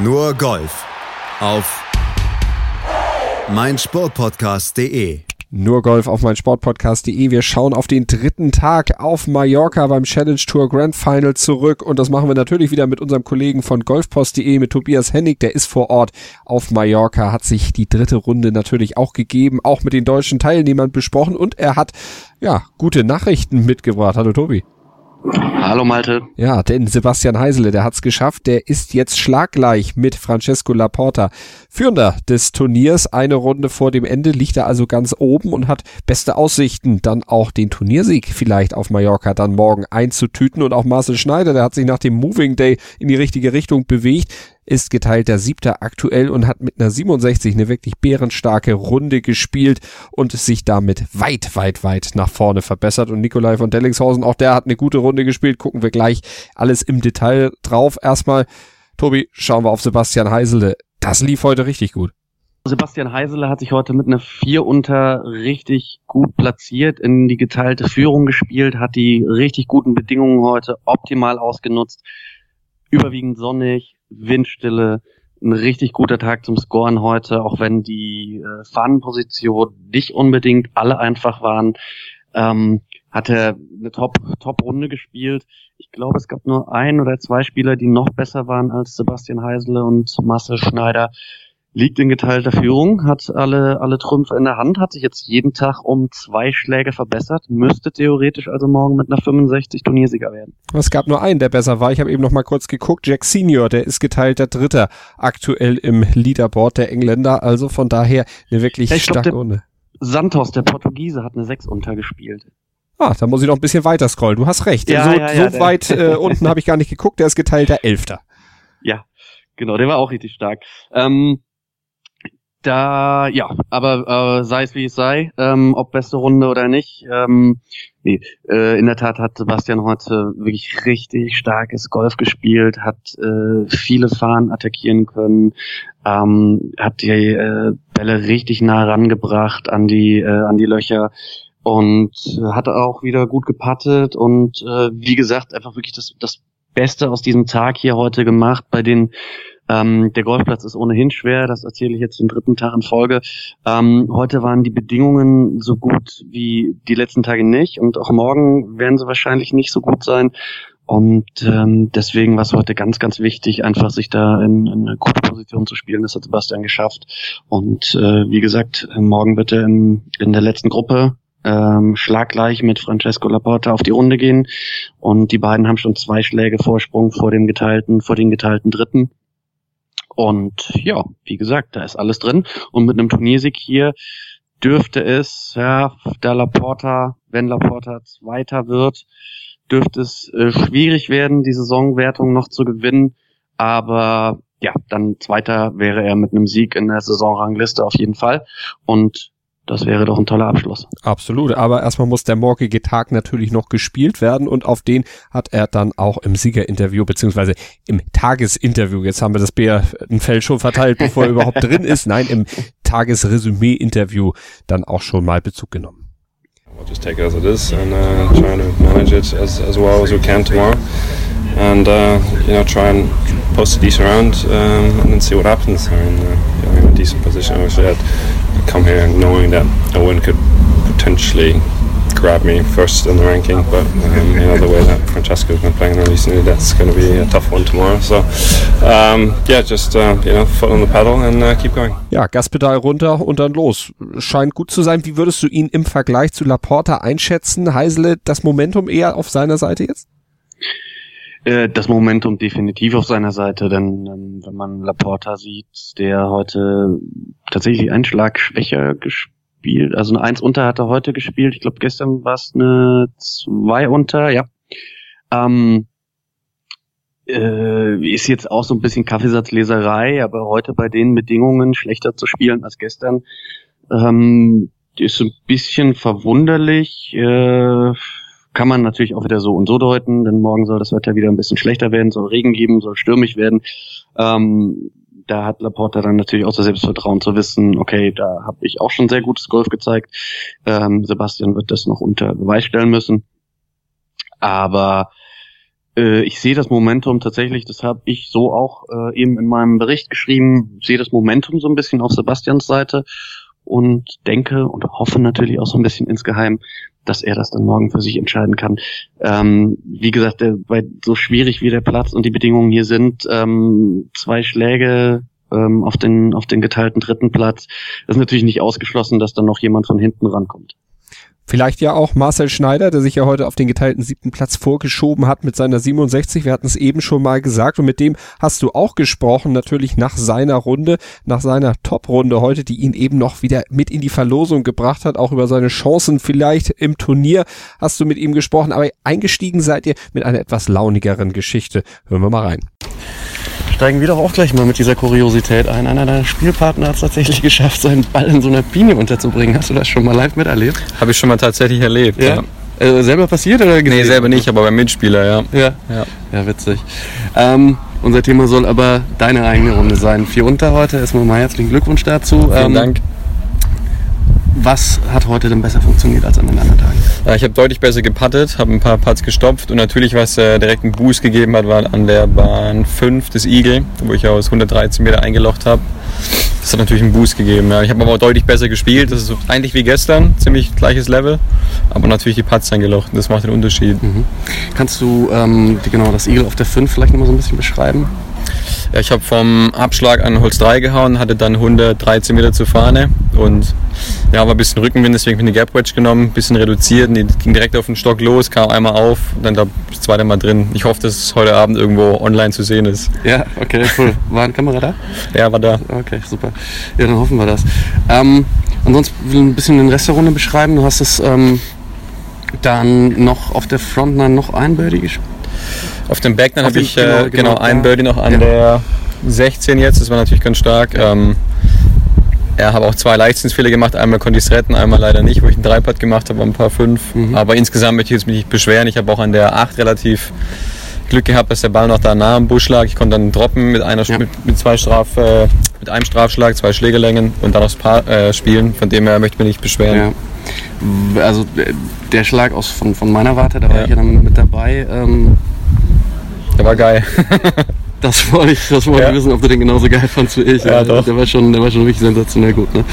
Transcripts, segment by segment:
Nur Golf auf meinsportpodcast.de. Nur Golf auf meinsportpodcast.de. Wir schauen auf den dritten Tag auf Mallorca beim Challenge Tour Grand Final zurück und das machen wir natürlich wieder mit unserem Kollegen von golfpost.de mit Tobias Hennig, der ist vor Ort auf Mallorca, hat sich die dritte Runde natürlich auch gegeben, auch mit den deutschen Teilnehmern besprochen und er hat ja gute Nachrichten mitgebracht. Hallo Tobi. Hallo Malte. Ja, denn Sebastian Heisele, der hat's geschafft. Der ist jetzt schlaggleich mit Francesco Laporta. Führender des Turniers. Eine Runde vor dem Ende liegt er also ganz oben und hat beste Aussichten, dann auch den Turniersieg vielleicht auf Mallorca dann morgen einzutüten. Und auch Marcel Schneider, der hat sich nach dem Moving Day in die richtige Richtung bewegt ist geteilter Siebter aktuell und hat mit einer 67 eine wirklich bärenstarke Runde gespielt und sich damit weit, weit, weit nach vorne verbessert. Und Nikolai von Dellingshausen, auch der hat eine gute Runde gespielt. Gucken wir gleich alles im Detail drauf. Erstmal, Tobi, schauen wir auf Sebastian Heisele. Das lief heute richtig gut. Sebastian Heisele hat sich heute mit einer Vier unter richtig gut platziert, in die geteilte Führung gespielt, hat die richtig guten Bedingungen heute optimal ausgenutzt. Überwiegend sonnig, Windstille, ein richtig guter Tag zum Scoren heute, auch wenn die äh, Fahnenposition nicht unbedingt alle einfach waren. Ähm, hat er eine Top-Runde gespielt. Ich glaube, es gab nur ein oder zwei Spieler, die noch besser waren als Sebastian Heisele und Marcel Schneider liegt in geteilter Führung, hat alle, alle Trümpfe in der Hand, hat sich jetzt jeden Tag um zwei Schläge verbessert, müsste theoretisch also morgen mit einer 65 Turniersieger werden. Es gab nur einen, der besser war. Ich habe eben noch mal kurz geguckt. Jack Senior, der ist geteilter Dritter aktuell im Leaderboard der Engländer. Also von daher eine wirklich ja, starke Runde. Santos, der Portugiese, hat eine 6 untergespielt. Ah, da muss ich noch ein bisschen weiter scrollen. Du hast recht. Ja, so, ja, ja, so weit äh, unten habe ich gar nicht geguckt. Der ist geteilter Elfter. Ja, genau. Der war auch richtig stark. Ähm, da, ja, aber äh, sei es wie es sei, ähm, ob beste Runde oder nicht. Ähm, nee, äh, in der Tat hat Sebastian heute wirklich richtig starkes Golf gespielt, hat äh, viele Fahnen attackieren können, ähm, hat die äh, Bälle richtig nah rangebracht an die, äh, an die Löcher und hat auch wieder gut gepattet und äh, wie gesagt, einfach wirklich das, das Beste aus diesem Tag hier heute gemacht bei den ähm, der Golfplatz ist ohnehin schwer, das erzähle ich jetzt den dritten Tag in Folge. Ähm, heute waren die Bedingungen so gut wie die letzten Tage nicht und auch morgen werden sie wahrscheinlich nicht so gut sein. Und ähm, deswegen war es heute ganz, ganz wichtig, einfach sich da in, in eine gute Position zu spielen. Das hat Sebastian geschafft. Und äh, wie gesagt, morgen er in, in der letzten Gruppe ähm, schlaggleich mit Francesco Laporta auf die Runde gehen. Und die beiden haben schon zwei Schläge Vorsprung vor dem geteilten, vor den geteilten Dritten. Und ja, wie gesagt, da ist alles drin. Und mit einem Turniersieg hier dürfte es, ja, da Laporta, wenn Laporta Zweiter wird, dürfte es äh, schwierig werden, die Saisonwertung noch zu gewinnen. Aber ja, dann Zweiter wäre er mit einem Sieg in der Saisonrangliste auf jeden Fall. Und das wäre doch ein toller Abschluss. Absolut, aber erstmal muss der morgige Tag natürlich noch gespielt werden und auf den hat er dann auch im Siegerinterview beziehungsweise im Tagesinterview, jetzt haben wir das Bärenfell schon verteilt, bevor er überhaupt drin ist, nein, im Tagesresümee-Interview dann auch schon mal Bezug genommen. We'll just take it as it is and uh, try to manage it as, as well as we can tomorrow. And uh, you know, try and post a decent round um, and then see what happens. I mean, uh, I'm in a decent position. Obviously, I'd come here knowing that a win could potentially grab me first in the ranking, but um, you know the way that Francesco's been playing recently, that's going to be a tough one tomorrow. So um, yeah, just uh, you know foot on the pedal and uh, keep going. Ja, Gaspedal runter und dann los. Scheint gut zu sein. Wie würdest du ihn im Vergleich zu Laporta einschätzen? Heisele, das Momentum eher auf seiner Seite jetzt? Äh, das Momentum definitiv auf seiner Seite, denn ähm, wenn man Laporta sieht, der heute tatsächlich einen Schlag schwächer gespielt. Also eine Eins unter hat er heute gespielt. Ich glaube, gestern war es eine Zwei unter, ja. Ähm, äh, ist jetzt auch so ein bisschen Kaffeesatzleserei, aber heute bei den Bedingungen schlechter zu spielen als gestern, ähm, ist ein bisschen verwunderlich. Äh, kann man natürlich auch wieder so und so deuten, denn morgen soll das Wetter wieder ein bisschen schlechter werden, soll Regen geben, soll stürmig werden. Ähm, da hat Laporta dann natürlich auch das Selbstvertrauen zu wissen, okay, da habe ich auch schon sehr gutes Golf gezeigt. Ähm, Sebastian wird das noch unter Beweis stellen müssen. Aber Äh, ich sehe das Momentum tatsächlich, das habe ich so auch äh, eben in meinem Bericht geschrieben, sehe das Momentum so ein bisschen auf Sebastians Seite und denke und hoffe natürlich auch so ein bisschen insgeheim, dass er das dann morgen für sich entscheiden kann. Ähm, wie gesagt, der, bei so schwierig wie der Platz und die Bedingungen hier sind, ähm, zwei Schläge ähm, auf den auf den geteilten dritten Platz, ist natürlich nicht ausgeschlossen, dass dann noch jemand von hinten rankommt. Vielleicht ja auch Marcel Schneider, der sich ja heute auf den geteilten siebten Platz vorgeschoben hat mit seiner 67. Wir hatten es eben schon mal gesagt und mit dem hast du auch gesprochen, natürlich nach seiner Runde, nach seiner Top-Runde heute, die ihn eben noch wieder mit in die Verlosung gebracht hat, auch über seine Chancen vielleicht im Turnier hast du mit ihm gesprochen, aber eingestiegen seid ihr mit einer etwas launigeren Geschichte. Hören wir mal rein steigen wir doch auch gleich mal mit dieser Kuriosität ein. Einer deiner Spielpartner hat es tatsächlich geschafft, seinen Ball in so einer Biene unterzubringen. Hast du das schon mal live miterlebt? Habe ich schon mal tatsächlich erlebt, ja. ja. Äh, selber passiert oder gesehen? Nee, selber nicht, aber beim Mitspieler, ja. Ja, ja. ja witzig. Ähm, unser Thema soll aber deine eigene Runde sein. Vier unter heute. Erstmal mal herzlichen Glückwunsch dazu. Vielen ähm, Dank. Was hat heute denn besser funktioniert als an den anderen Tagen? Ja, ich habe deutlich besser gepattet, habe ein paar Putts gestopft und natürlich, was äh, direkt einen Boost gegeben hat, war an der Bahn 5 des Eagle, wo ich aus 113 Meter eingelocht habe. Das hat natürlich einen Boost gegeben. Ja. Ich habe aber auch deutlich besser gespielt. Das ist eigentlich wie gestern, ziemlich gleiches Level. Aber natürlich die Putts eingelocht. Das macht den Unterschied. Mhm. Kannst du ähm, die, genau das Eagle auf der 5 vielleicht nochmal so ein bisschen beschreiben? Ich habe vom Abschlag an Holz 3 gehauen, hatte dann 113 Meter zur Fahne und ja, war ein bisschen Rückenwind, deswegen habe ich eine Gap Wedge genommen, ein bisschen reduziert, die ging direkt auf den Stock los, kam einmal auf, dann da das zweite Mal drin. Ich hoffe, dass es heute Abend irgendwo online zu sehen ist. Ja, okay, cool. War eine Kamera da? Ja, war da. Okay, super. Ja, dann hoffen wir das. Ähm, ansonsten will ich ein bisschen den Rest der Runde beschreiben. Du hast es ähm, dann noch auf der Frontline noch ein Birdie gespielt. Auf dem Backline habe ich genau, äh, genau, genau einen Birdie noch an ja. der 16 jetzt, das war natürlich ganz stark. Ja. Ähm, ja, habe auch zwei Leichtsinnsfehler gemacht. Einmal konnte ich es retten, einmal leider nicht, wo ich einen Dreipad gemacht habe, ein paar fünf. Mhm. Aber insgesamt möchte ich jetzt mich nicht beschweren. Ich habe auch an der 8 relativ Glück gehabt, dass der Ball noch da nah am Busch lag. Ich konnte dann droppen mit einer ja. mit, mit, zwei Straf, äh, mit einem Strafschlag, zwei Schlägelängen und dann aufs Paar äh, spielen. Von dem her möchte ich mich nicht beschweren. Ja. Also der Schlag aus von, von meiner Warte, da war ja. ich ja dann mit dabei. Ähm, der war geil. Das wollte ich, das wollte ja. ich wissen, ob du den genauso geil fandst wie ich. Ja, doch. Der war schon, der war schon wirklich sensationell gut. Ne?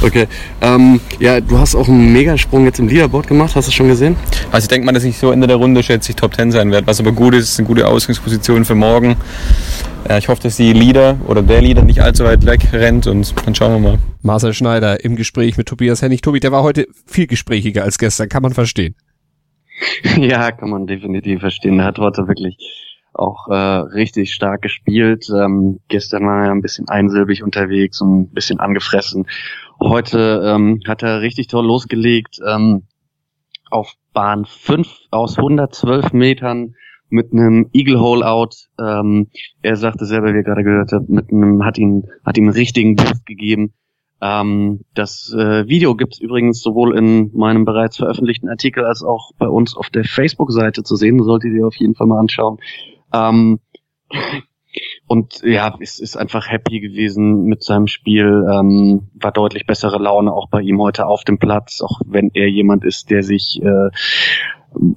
Okay. Ähm, ja, du hast auch einen Megasprung jetzt im Leaderboard gemacht. Hast du schon gesehen? Also ich denke mal, dass ich so Ende der Runde schätze ich Top 10 sein werde. Was aber gut ist, ist eine gute Ausgangsposition für morgen. Ja, ich hoffe, dass die Leader oder der Leader nicht allzu weit weg rennt und dann schauen wir mal. Marcel Schneider im Gespräch mit Tobias Hennig. Tobi, der war heute viel gesprächiger als gestern, kann man verstehen. Ja, kann man definitiv verstehen. Er hat heute wirklich auch äh, richtig stark gespielt. Ähm, gestern war er ein bisschen einsilbig unterwegs und ein bisschen angefressen. Heute ähm, hat er richtig toll losgelegt. Ähm, auf Bahn 5 aus 112 Metern mit einem Eagle Hole Out. Ähm, er sagte selber, wie er gerade gehört hat, mit einem hat ihn hat ihm einen richtigen Boost gegeben. Ähm, das äh, Video gibt's übrigens sowohl in meinem bereits veröffentlichten Artikel als auch bei uns auf der Facebook-Seite zu sehen. Solltet ihr auf jeden Fall mal anschauen. Ähm, und ja, es ist einfach happy gewesen mit seinem Spiel, ähm, war deutlich bessere Laune auch bei ihm heute auf dem Platz, auch wenn er jemand ist, der sich äh,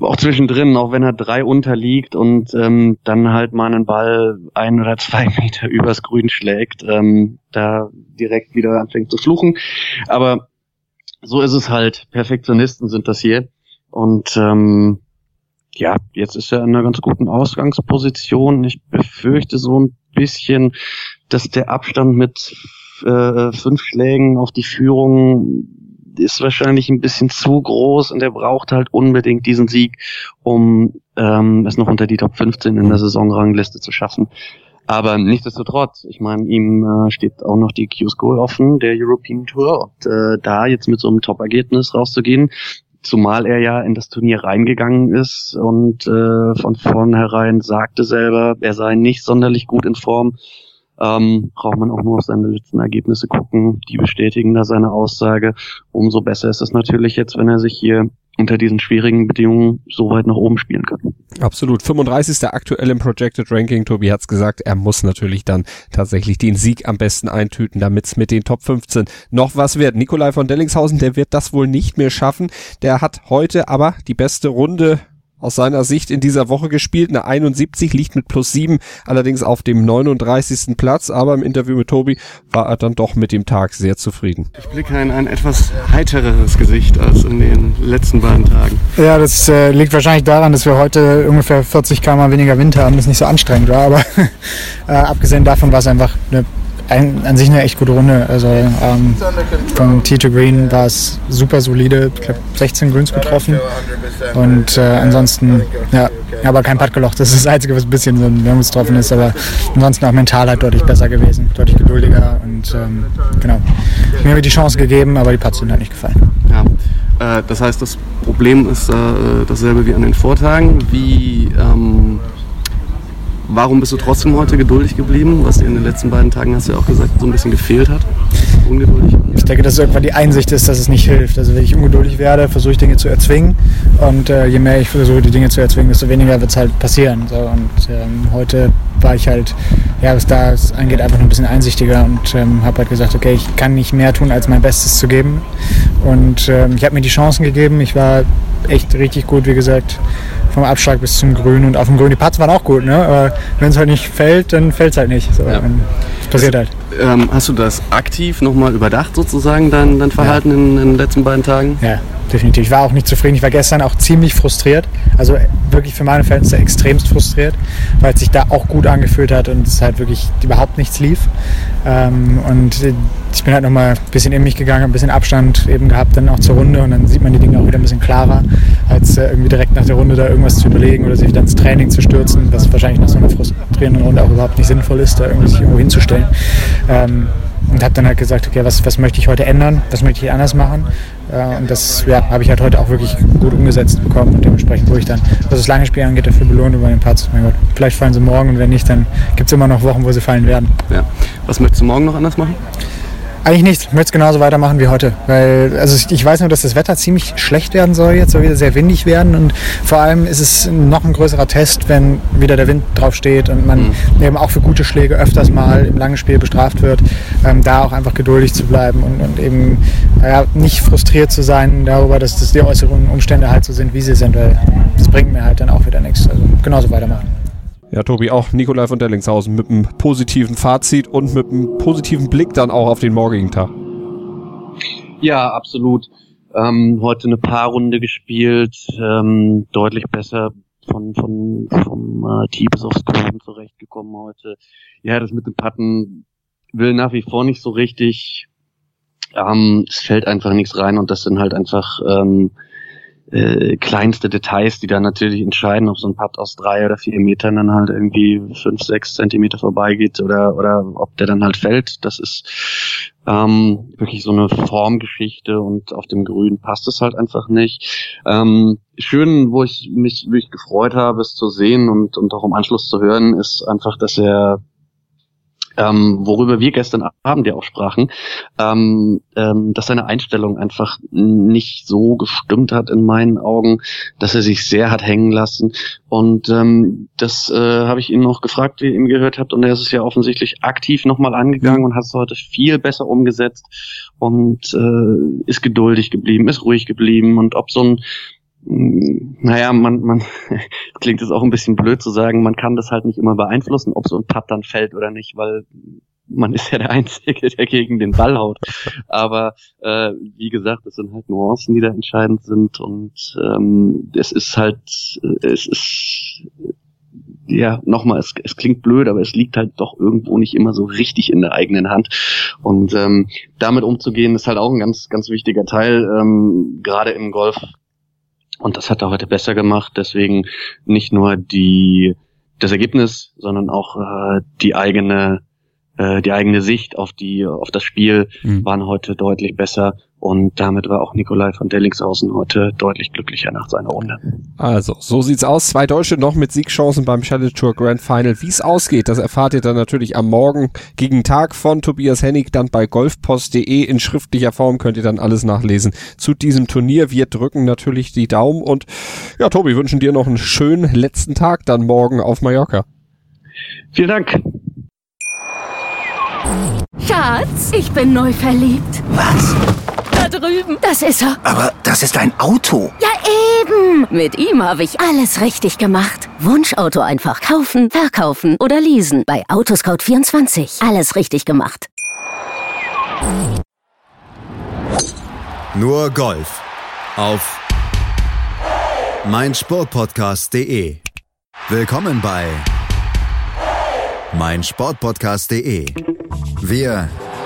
auch zwischendrin, auch wenn er drei unterliegt und ähm, dann halt mal einen Ball ein oder zwei Meter übers Grün schlägt, ähm, da direkt wieder anfängt zu fluchen. Aber so ist es halt. Perfektionisten sind das hier. Und ähm, ja, jetzt ist er in einer ganz guten Ausgangsposition. Ich befürchte so ein bisschen, dass der Abstand mit äh, fünf Schlägen auf die Führung ist wahrscheinlich ein bisschen zu groß und er braucht halt unbedingt diesen Sieg, um ähm, es noch unter die Top 15 in der Saisonrangliste zu schaffen. Aber nichtsdestotrotz, ich meine, ihm äh, steht auch noch die Q-School offen, der European Tour. Und äh, da jetzt mit so einem Top-Ergebnis rauszugehen, Zumal er ja in das Turnier reingegangen ist und äh, von vornherein sagte selber, er sei nicht sonderlich gut in Form. Ähm, braucht man auch nur auf seine letzten Ergebnisse gucken. Die bestätigen da seine Aussage. Umso besser ist es natürlich jetzt, wenn er sich hier unter diesen schwierigen Bedingungen so weit nach oben spielen kann. Absolut. 35. aktuell im Projected Ranking. Tobi hat's gesagt, er muss natürlich dann tatsächlich den Sieg am besten eintüten, damit es mit den Top 15 noch was wird. Nikolai von Dellingshausen, der wird das wohl nicht mehr schaffen. Der hat heute aber die beste Runde aus seiner Sicht in dieser Woche gespielt. Eine 71 liegt mit plus 7 allerdings auf dem 39. Platz, aber im Interview mit Tobi war er dann doch mit dem Tag sehr zufrieden. Ich blicke in ein etwas heitereres Gesicht als in den letzten beiden Tagen. Ja, das äh, liegt wahrscheinlich daran, dass wir heute ungefähr 40 km weniger Wind haben, das nicht so anstrengend war, aber äh, abgesehen davon war es einfach eine ein, an sich eine echt gute Runde. Also ähm, vom Tee to Green war es super solide. Ich glaube 16 Greens getroffen. Und äh, ansonsten, ja, aber kein Putt gelocht. Das ist das Einzige, was ein bisschen so ein getroffen ist. Aber ansonsten auch mental halt deutlich besser gewesen, deutlich geduldiger. Und ähm, genau, mir habe die Chance gegeben, aber die Putts sind halt nicht gefallen. Ja, äh, das heißt, das Problem ist äh, dasselbe wie an den Vortagen. Wie ähm, Warum bist du trotzdem heute geduldig geblieben, was dir in den letzten beiden Tagen, hast du ja auch gesagt, so ein bisschen gefehlt hat? Ungeduldig? Ich denke, dass irgendwann die Einsicht ist, dass es nicht hilft. Also wenn ich ungeduldig werde, versuche ich Dinge zu erzwingen. Und äh, je mehr ich versuche, die Dinge zu erzwingen, desto weniger wird es halt passieren. So, und ähm, heute war ich halt, ja, was da angeht, einfach nur ein bisschen einsichtiger und ähm, habe halt gesagt, okay, ich kann nicht mehr tun, als mein Bestes zu geben. Und ähm, ich habe mir die Chancen gegeben. Ich war echt richtig gut, wie gesagt vom Abschlag bis zum Grün und auf dem Grün. Die Putts waren auch gut, ne? aber wenn es halt nicht fällt, dann fällt es halt nicht. So, ja. passiert halt. Ähm, hast du das aktiv nochmal überdacht, sozusagen, dein, dein Verhalten ja. in, in, den letzten beiden Tagen? Ja, definitiv. Ich war auch nicht zufrieden. Ich war gestern auch ziemlich frustriert. Also wirklich für meine Verhältnisse extremst frustriert, weil es sich da auch gut angefühlt hat und es halt wirklich überhaupt nichts lief. Ähm, und ich bin halt nochmal ein bisschen in mich gegangen, ein bisschen Abstand eben gehabt, dann auch zur Runde und dann sieht man die Dinge auch wieder ein bisschen klarer, als äh, irgendwie direkt nach der Runde da irgendwas zu überlegen oder sich wieder ins Training zu stürzen, was wahrscheinlich nach so einer frustrierenden Runde auch überhaupt nicht sinnvoll ist, da irgendwie sich irgendwo hinzustellen. Und habe dann halt gesagt, okay, was, was möchte ich heute ändern, was möchte ich anders machen. Äh, und das ja, habe ich halt heute auch wirklich gut umgesetzt bekommen und dementsprechend wurde ich dann, was das lange Spiel angeht, dafür belohnt über den Parts. Mein Gott, vielleicht fallen sie morgen und wenn nicht, dann gibt es immer noch Wochen, wo sie fallen werden. Ja. Was möchtest du morgen noch anders machen? Eigentlich nicht. Ich möchte es genauso weitermachen wie heute. Weil, also ich weiß nur, dass das Wetter ziemlich schlecht werden soll jetzt, soll wieder sehr windig werden. Und vor allem ist es noch ein größerer Test, wenn wieder der Wind drauf steht und man mhm. eben auch für gute Schläge öfters mal im langen Spiel bestraft wird, ähm, da auch einfach geduldig zu bleiben und, und eben ja, nicht frustriert zu sein darüber, dass das die äußeren Umstände halt so sind, wie sie sind, weil das bringt mir halt dann auch wieder nichts. Also genauso weitermachen. Ja, Tobi, auch Nikolai von Dellingshausen mit einem positiven Fazit und mit einem positiven Blick dann auch auf den morgigen Tag. Ja, absolut. Ähm, heute eine Paarrunde gespielt, ähm, deutlich besser von, von vom äh, Tee bis aufs Grün zurechtgekommen heute. Ja, das mit dem Patten will nach wie vor nicht so richtig. Ähm, es fällt einfach nichts rein und das sind halt einfach ähm, äh, kleinste Details, die dann natürlich entscheiden, ob so ein Putt aus drei oder vier Metern dann halt irgendwie fünf, sechs Zentimeter vorbeigeht oder, oder ob der dann halt fällt. Das ist ähm, wirklich so eine Formgeschichte und auf dem Grün passt es halt einfach nicht. Ähm, schön, wo ich mich wirklich gefreut habe, es zu sehen und, und auch im Anschluss zu hören, ist einfach, dass er ähm, worüber wir gestern Abend ja auch sprachen, ähm, ähm, dass seine Einstellung einfach nicht so gestimmt hat in meinen Augen, dass er sich sehr hat hängen lassen. Und ähm, das äh, habe ich ihn noch gefragt, wie ihr ihn gehört habt, und er ist es ja offensichtlich aktiv nochmal angegangen und hat es heute viel besser umgesetzt und äh, ist geduldig geblieben, ist ruhig geblieben. Und ob so ein naja, man, man klingt es auch ein bisschen blöd zu sagen, man kann das halt nicht immer beeinflussen, ob so ein Putt dann fällt oder nicht, weil man ist ja der Einzige, der gegen den Ball haut. Aber äh, wie gesagt, es sind halt Nuancen, die da entscheidend sind und ähm, es ist halt, es ist ja, nochmal, es, es klingt blöd, aber es liegt halt doch irgendwo nicht immer so richtig in der eigenen Hand. Und ähm, damit umzugehen, ist halt auch ein ganz, ganz wichtiger Teil, ähm, gerade im Golf und das hat er heute besser gemacht. Deswegen nicht nur die, das Ergebnis, sondern auch äh, die eigene, äh, die eigene Sicht auf die, auf das Spiel mhm. waren heute deutlich besser. Und damit war auch Nikolai von Dellingshausen heute deutlich glücklicher nach seiner Runde. Also, so sieht's aus. Zwei Deutsche noch mit Siegchancen beim Challenge Tour Grand Final. Wie es ausgeht, das erfahrt ihr dann natürlich am Morgen gegen Tag von Tobias Hennig, dann bei golfpost.de in schriftlicher Form könnt ihr dann alles nachlesen zu diesem Turnier. Wir drücken natürlich die Daumen und ja, Tobi, wünschen dir noch einen schönen letzten Tag dann morgen auf Mallorca. Vielen Dank. Schatz, ich bin neu verliebt. Was? Da drüben. Das ist er. Aber das ist ein Auto. Ja, eben. Mit ihm habe ich alles richtig gemacht. Wunschauto einfach kaufen, verkaufen oder leasen. Bei Autoscout24. Alles richtig gemacht. Nur Golf auf meinsportpodcast.de. Willkommen bei meinsportpodcast.de. Wir